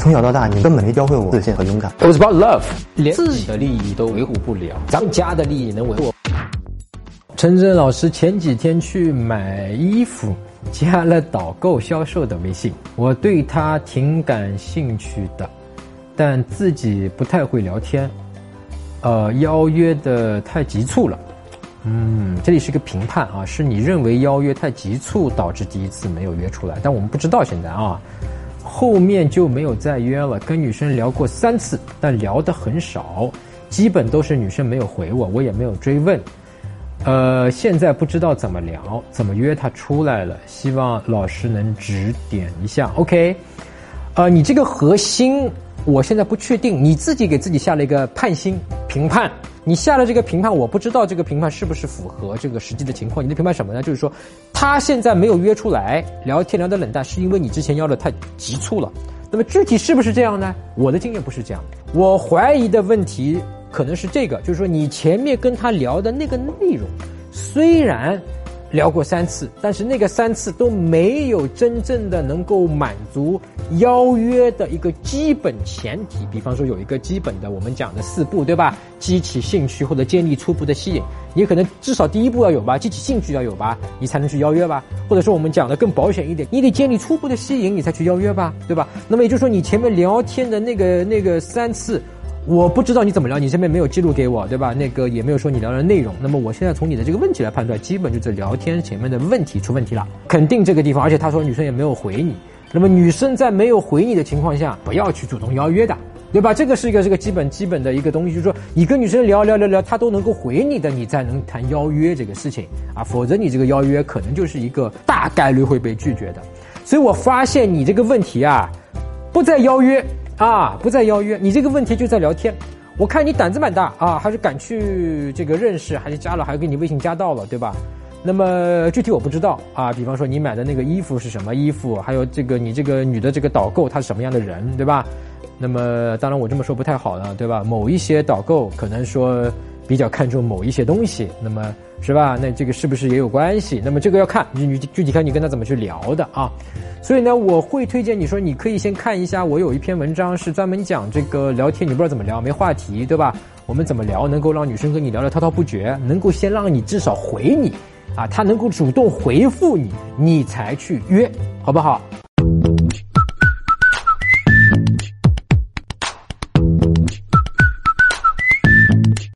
从小到大，你根本没教会我自信和勇敢。It was about love，连自己的利益都维护不了，咱们家的利益能维护？陈真老师前几天去买衣服，加了导购销售的微信，我对他挺感兴趣的，但自己不太会聊天，呃，邀约的太急促了。嗯，这里是个评判啊，是你认为邀约太急促导致第一次没有约出来，但我们不知道现在啊，后面就没有再约了。跟女生聊过三次，但聊得很少，基本都是女生没有回我，我也没有追问。呃，现在不知道怎么聊，怎么约她出来了，希望老师能指点一下。OK，呃，你这个核心，我现在不确定，你自己给自己下了一个判心评判。你下了这个评判，我不知道这个评判是不是符合这个实际的情况。你的评判什么呢？就是说，他现在没有约出来，聊天聊得冷淡，是因为你之前邀的太急促了。那么具体是不是这样呢？我的经验不是这样，我怀疑的问题可能是这个，就是说你前面跟他聊的那个内容，虽然聊过三次，但是那个三次都没有真正的能够满足邀约的一个基本前提。比方说有一个基本的我们讲的四步，对吧？激起兴趣或者建立初步的吸引，你可能至少第一步要有吧，激起兴趣要有吧，你才能去邀约吧。或者说我们讲的更保险一点，你得建立初步的吸引，你才去邀约吧，对吧？那么也就是说你前面聊天的那个那个三次。我不知道你怎么聊，你这边没有记录给我，对吧？那个也没有说你聊的内容。那么我现在从你的这个问题来判断，基本就是聊天前面的问题出问题了，肯定这个地方。而且他说女生也没有回你，那么女生在没有回你的情况下，不要去主动邀约的，对吧？这个是一个这个基本基本的一个东西，就是说你跟女生聊聊聊聊，她都能够回你的，你才能谈邀约这个事情啊，否则你这个邀约可能就是一个大概率会被拒绝的。所以我发现你这个问题啊，不在邀约。啊，不再邀约，你这个问题就在聊天。我看你胆子蛮大啊，还是敢去这个认识，还是加了，还是给你微信加到了，对吧？那么具体我不知道啊。比方说你买的那个衣服是什么衣服，还有这个你这个女的这个导购她是什么样的人，对吧？那么当然我这么说不太好了，对吧？某一些导购可能说比较看重某一些东西，那么是吧？那这个是不是也有关系？那么这个要看你你具体看你跟他怎么去聊的啊。所以呢，我会推荐你说，你可以先看一下，我有一篇文章是专门讲这个聊天，你不知道怎么聊，没话题，对吧？我们怎么聊能够让女生跟你聊得滔滔不绝，能够先让你至少回你，啊，她能够主动回复你，你才去约，好不好？